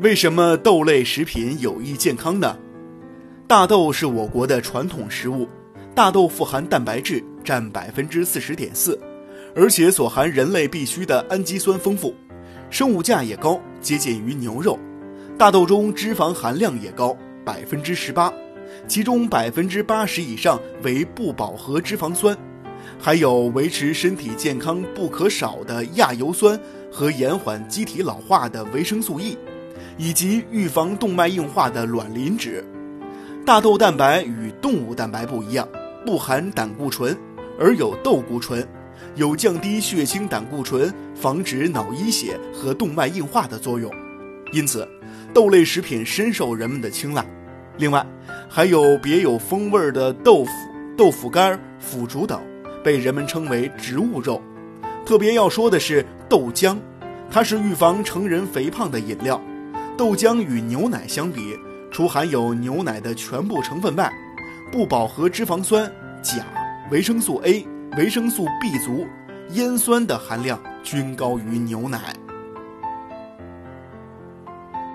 为什么豆类食品有益健康呢？大豆是我国的传统食物，大豆富含蛋白质占百分之四十点四，而且所含人类必需的氨基酸丰富，生物价也高，接近于牛肉。大豆中脂肪含量也高，百分之十八，其中百分之八十以上为不饱和脂肪酸，还有维持身体健康不可少的亚油酸和延缓机体老化的维生素 E，以及预防动脉硬化的卵磷脂。大豆蛋白与动物蛋白不一样，不含胆固醇，而有豆固醇，有降低血清胆固醇、防止脑溢血和动脉硬化的作用。因此，豆类食品深受人们的青睐。另外，还有别有风味的豆腐、豆腐干、腐竹等，被人们称为植物肉。特别要说的是豆浆，它是预防成人肥胖的饮料。豆浆与牛奶相比，除含有牛奶的全部成分外，不饱和脂肪酸、钾、维生素 A、维生素 B 族、烟酸的含量均高于牛奶。